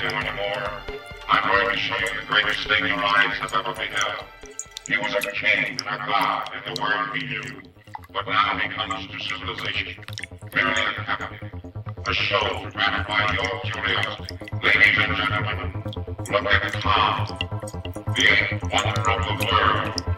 before I tell you any more, I'm going to show you the greatest thing your eyes have ever beheld. He was a king and a god in the world he knew. But now he comes to civilization, merely a captive. A show to gratify your curiosity. Ladies and gentlemen, look at Tom, the eighth wonder of the world.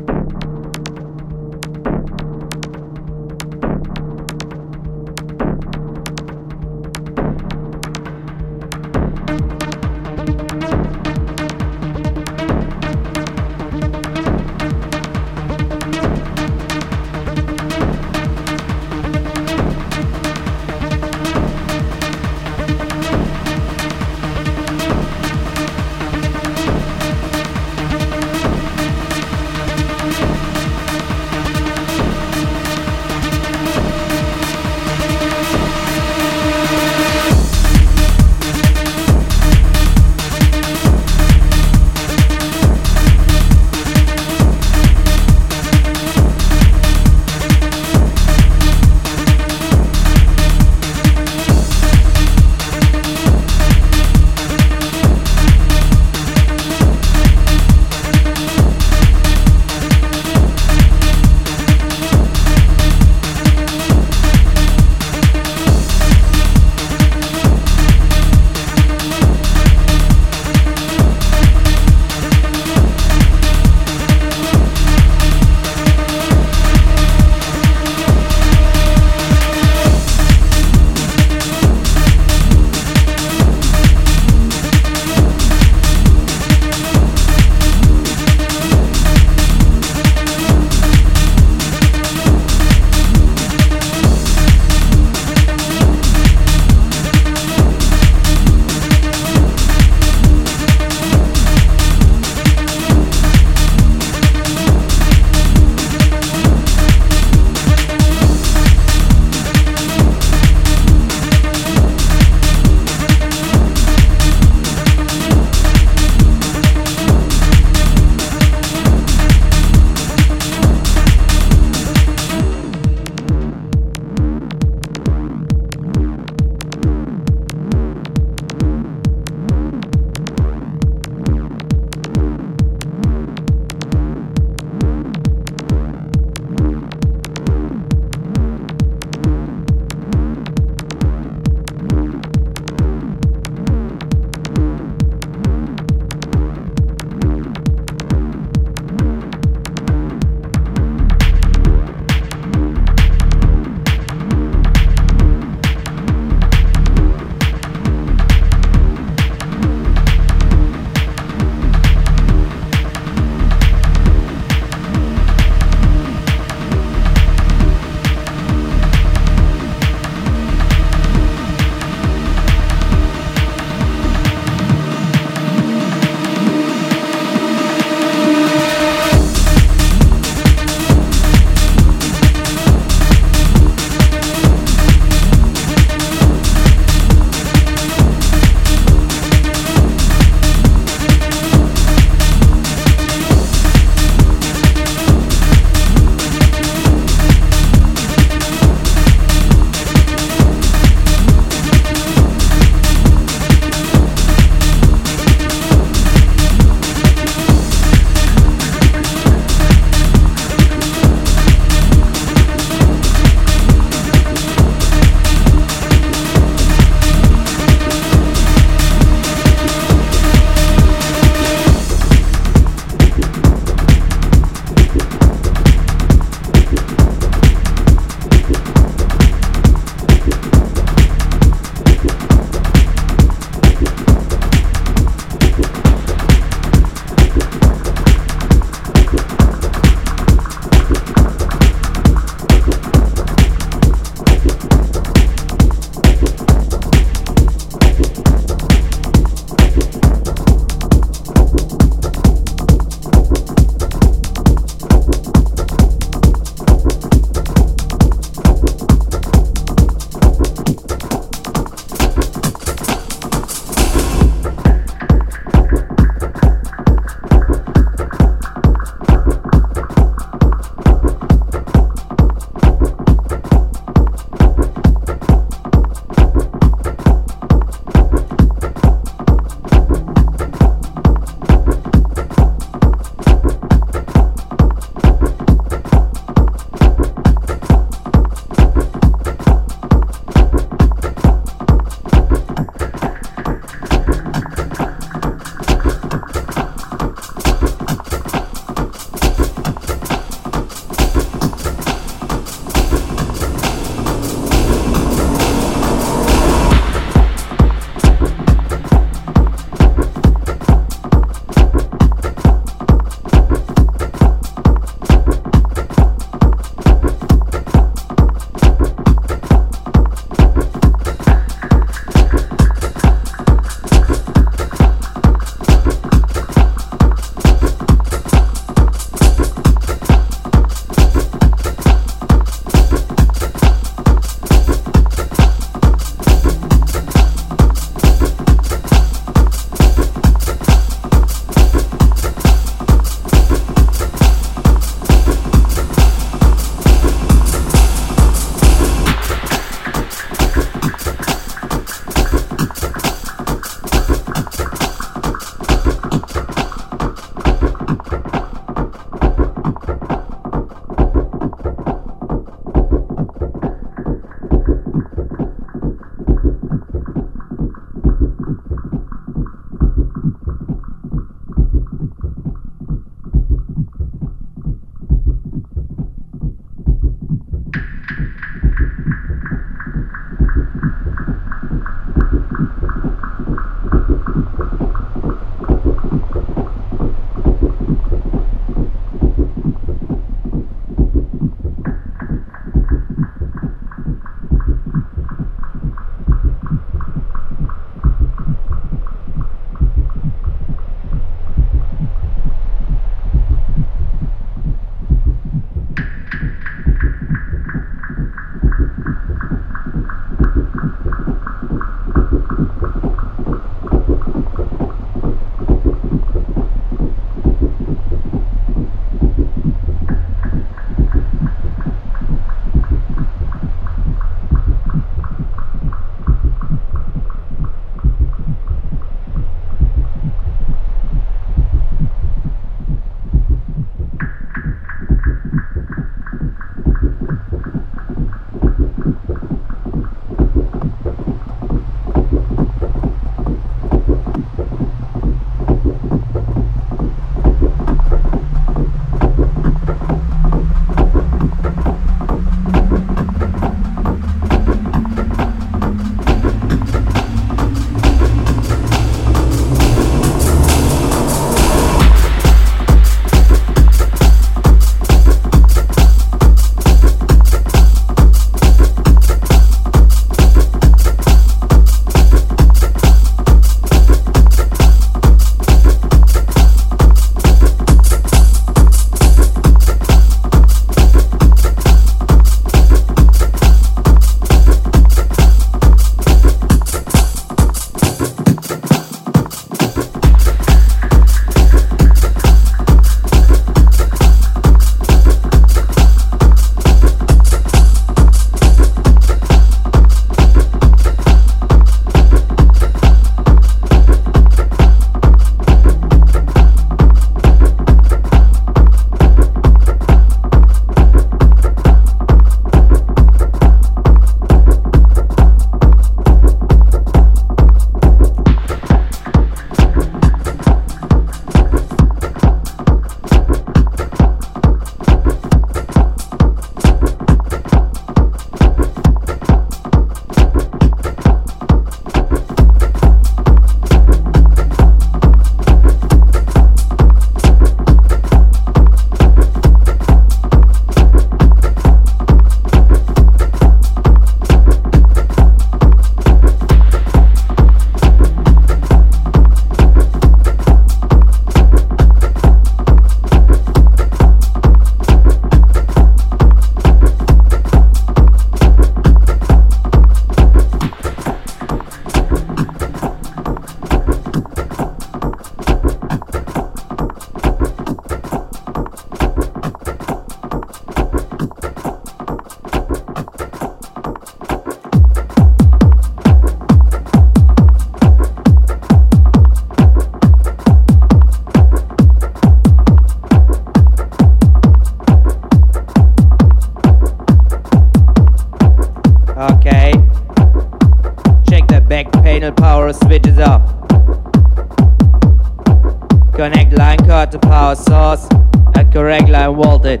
Connect line card to power source at correct line voltage.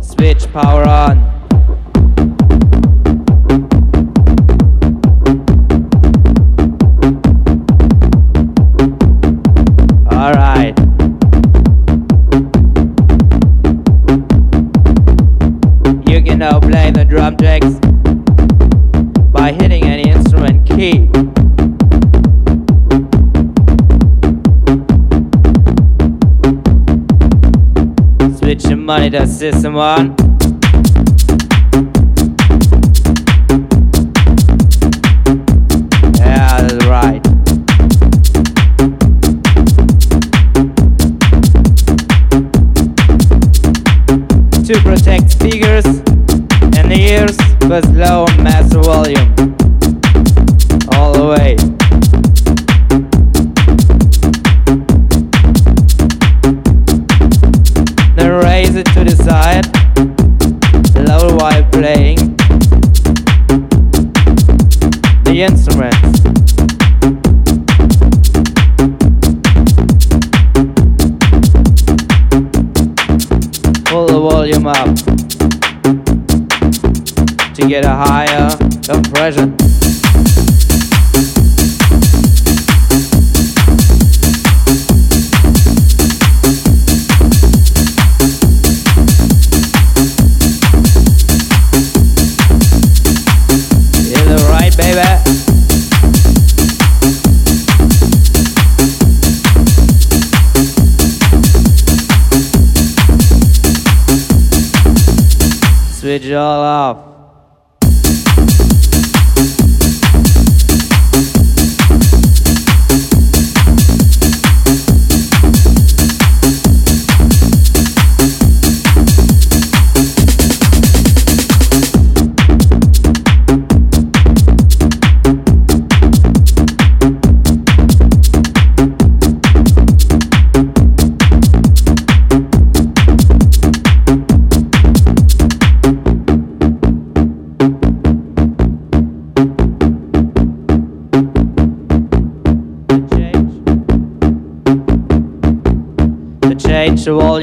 Switch power on. You can now play the drum tracks The monitor system on. Yeah, that's right. To protect speakers and ears but low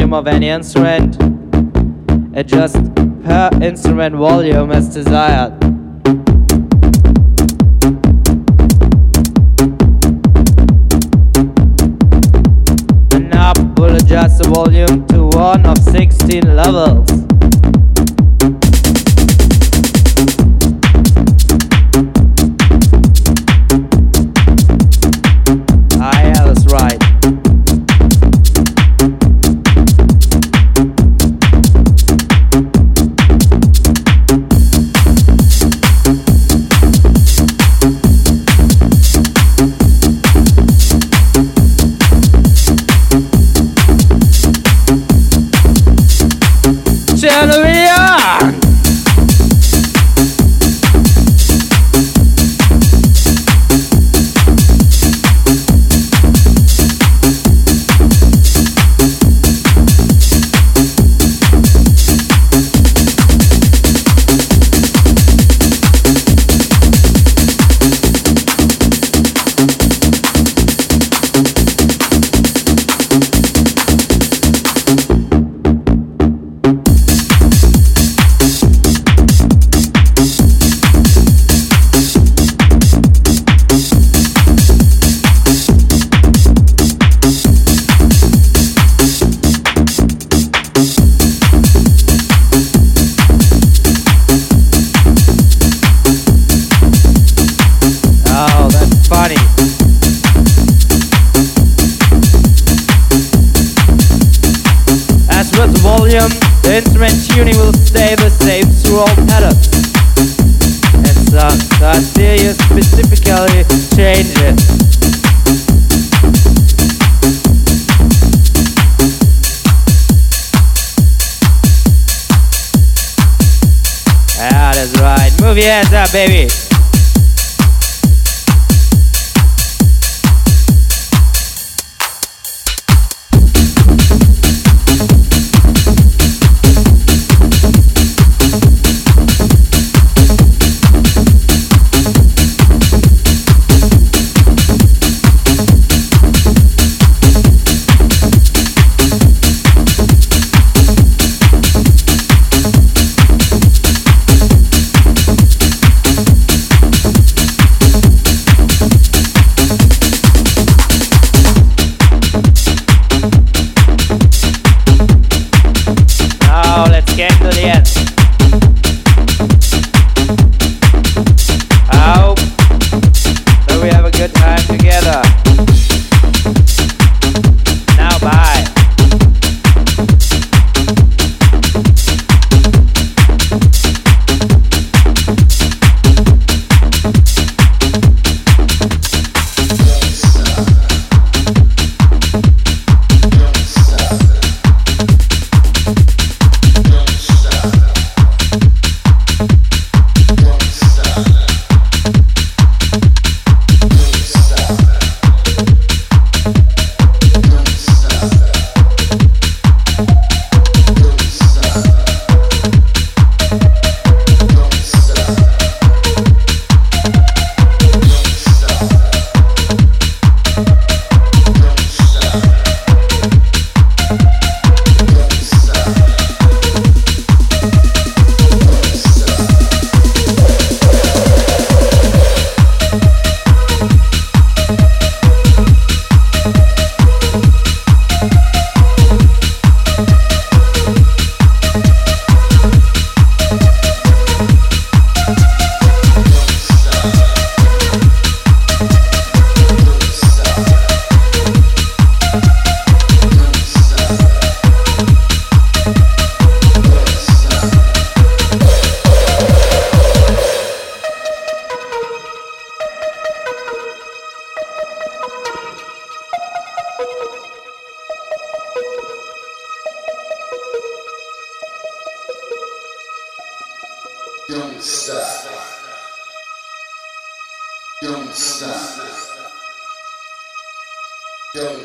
volume of any instrument. Adjust per instrument volume as desired. The knob will adjust the volume to one of 16 levels. Baby.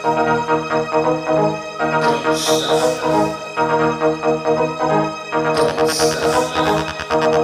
Stuff. Stuff.